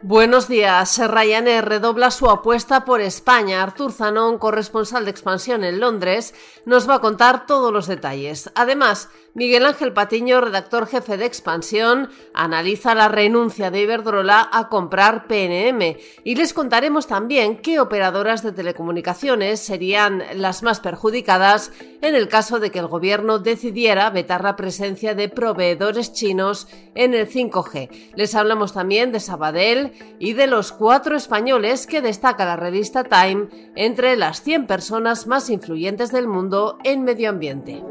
Buenos días. Ryanair redobla su apuesta por España. Artur Zanón, corresponsal de expansión en Londres, nos va a contar todos los detalles. Además, Miguel Ángel Patiño, redactor jefe de expansión, analiza la renuncia de Iberdrola a comprar PNM y les contaremos también qué operadoras de telecomunicaciones serían las más perjudicadas en el caso de que el gobierno decidiera vetar la presencia de proveedores chinos en el 5G. Les hablamos también de Sabadell, y de los cuatro españoles que destaca la revista Time entre las 100 personas más influyentes del mundo en medio ambiente.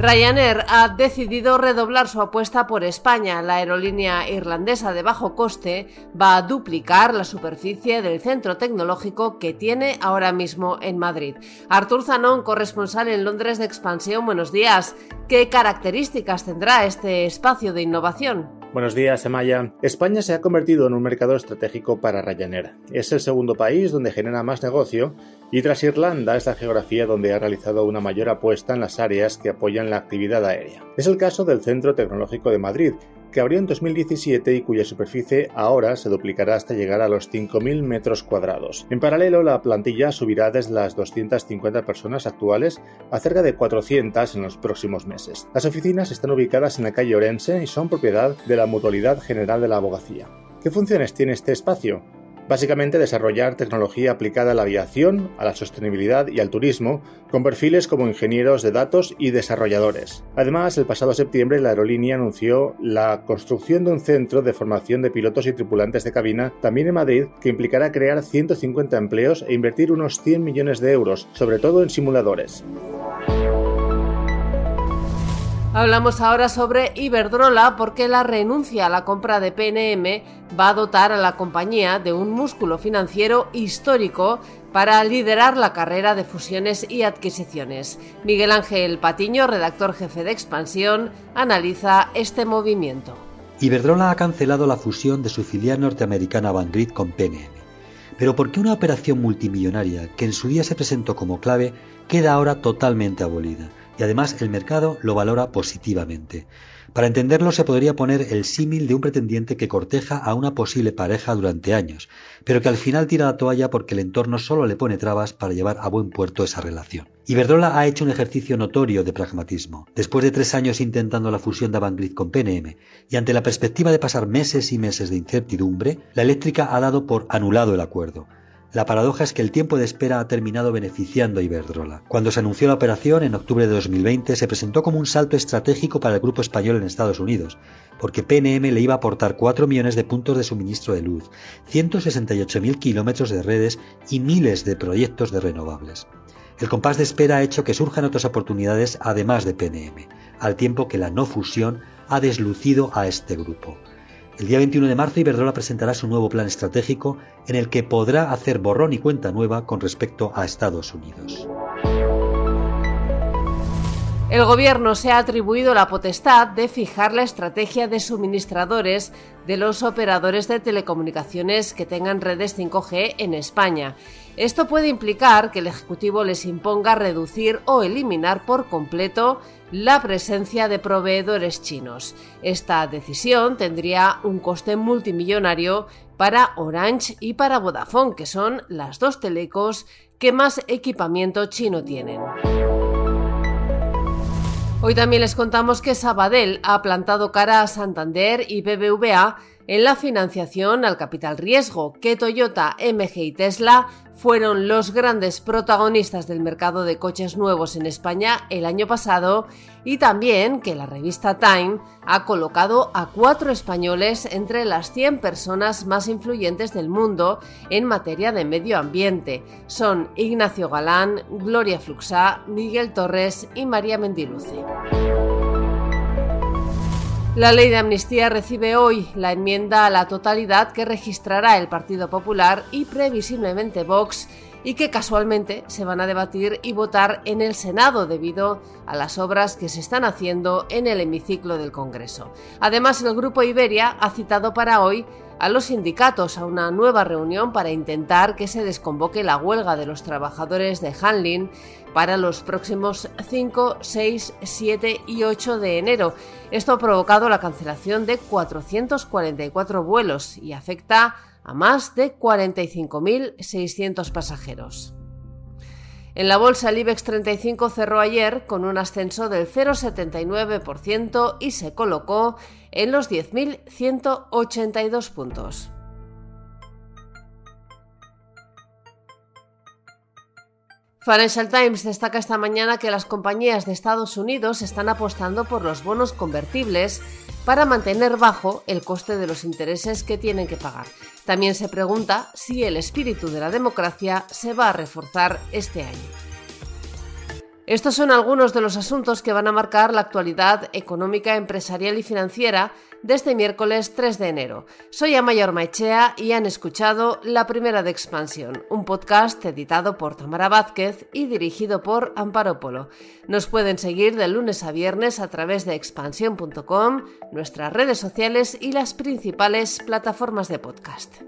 Ryanair ha decidido redoblar su apuesta por España. La aerolínea irlandesa de bajo coste va a duplicar la superficie del centro tecnológico que tiene ahora mismo en Madrid. Artur Zanón, corresponsal en Londres de Expansión, buenos días. ¿Qué características tendrá este espacio de innovación? Buenos días, Emaya. España se ha convertido en un mercado estratégico para Ryanair. Es el segundo país donde genera más negocio y tras Irlanda es la geografía donde ha realizado una mayor apuesta en las áreas que apoyan la actividad aérea. Es el caso del Centro Tecnológico de Madrid, que abrió en 2017 y cuya superficie ahora se duplicará hasta llegar a los 5.000 metros cuadrados. En paralelo, la plantilla subirá desde las 250 personas actuales a cerca de 400 en los próximos meses. Las oficinas están ubicadas en la calle Orense y son propiedad de la Mutualidad General de la Abogacía. ¿Qué funciones tiene este espacio? Básicamente desarrollar tecnología aplicada a la aviación, a la sostenibilidad y al turismo, con perfiles como ingenieros de datos y desarrolladores. Además, el pasado septiembre la aerolínea anunció la construcción de un centro de formación de pilotos y tripulantes de cabina también en Madrid que implicará crear 150 empleos e invertir unos 100 millones de euros, sobre todo en simuladores. Hablamos ahora sobre Iberdrola porque la renuncia a la compra de PNM va a dotar a la compañía de un músculo financiero histórico para liderar la carrera de fusiones y adquisiciones. Miguel Ángel Patiño, redactor jefe de Expansión, analiza este movimiento. Iberdrola ha cancelado la fusión de su filial norteamericana Vanguard con PNM. Pero ¿por qué una operación multimillonaria que en su día se presentó como clave queda ahora totalmente abolida? Y además el mercado lo valora positivamente. Para entenderlo se podría poner el símil de un pretendiente que corteja a una posible pareja durante años, pero que al final tira la toalla porque el entorno solo le pone trabas para llevar a buen puerto esa relación. Iberdrola ha hecho un ejercicio notorio de pragmatismo. Después de tres años intentando la fusión de Avangrid con PNM y ante la perspectiva de pasar meses y meses de incertidumbre, la eléctrica ha dado por anulado el acuerdo. La paradoja es que el tiempo de espera ha terminado beneficiando a Iberdrola. Cuando se anunció la operación en octubre de 2020 se presentó como un salto estratégico para el grupo español en Estados Unidos, porque PNM le iba a aportar 4 millones de puntos de suministro de luz, 168.000 kilómetros de redes y miles de proyectos de renovables. El compás de espera ha hecho que surjan otras oportunidades además de PNM, al tiempo que la no fusión ha deslucido a este grupo. El día 21 de marzo Iberdrola presentará su nuevo plan estratégico en el que podrá hacer borrón y cuenta nueva con respecto a Estados Unidos. El Gobierno se ha atribuido la potestad de fijar la estrategia de suministradores de los operadores de telecomunicaciones que tengan redes 5G en España. Esto puede implicar que el Ejecutivo les imponga reducir o eliminar por completo la presencia de proveedores chinos. Esta decisión tendría un coste multimillonario para Orange y para Vodafone, que son las dos telecos que más equipamiento chino tienen. Hoy también les contamos que Sabadell ha plantado cara a Santander y BBVA en la financiación al capital riesgo, que Toyota, MG y Tesla fueron los grandes protagonistas del mercado de coches nuevos en España el año pasado y también que la revista Time ha colocado a cuatro españoles entre las 100 personas más influyentes del mundo en materia de medio ambiente. Son Ignacio Galán, Gloria Fluxá, Miguel Torres y María Mendiluce. La ley de amnistía recibe hoy la enmienda a la totalidad que registrará el Partido Popular y previsiblemente Vox y que casualmente se van a debatir y votar en el Senado debido a las obras que se están haciendo en el hemiciclo del Congreso. Además, el Grupo Iberia ha citado para hoy a los sindicatos a una nueva reunión para intentar que se desconvoque la huelga de los trabajadores de Hanlin para los próximos 5, 6, 7 y 8 de enero. Esto ha provocado la cancelación de 444 vuelos y afecta a más de 45.600 pasajeros. En la bolsa el IBEX 35 cerró ayer con un ascenso del 0,79% y se colocó en los 10.182 puntos. Financial Times destaca esta mañana que las compañías de Estados Unidos están apostando por los bonos convertibles para mantener bajo el coste de los intereses que tienen que pagar. También se pregunta si el espíritu de la democracia se va a reforzar este año. Estos son algunos de los asuntos que van a marcar la actualidad económica, empresarial y financiera de este miércoles 3 de enero. Soy Amayor Maichea y han escuchado La Primera de Expansión, un podcast editado por Tamara Vázquez y dirigido por Amparo Polo. Nos pueden seguir de lunes a viernes a través de expansión.com, nuestras redes sociales y las principales plataformas de podcast.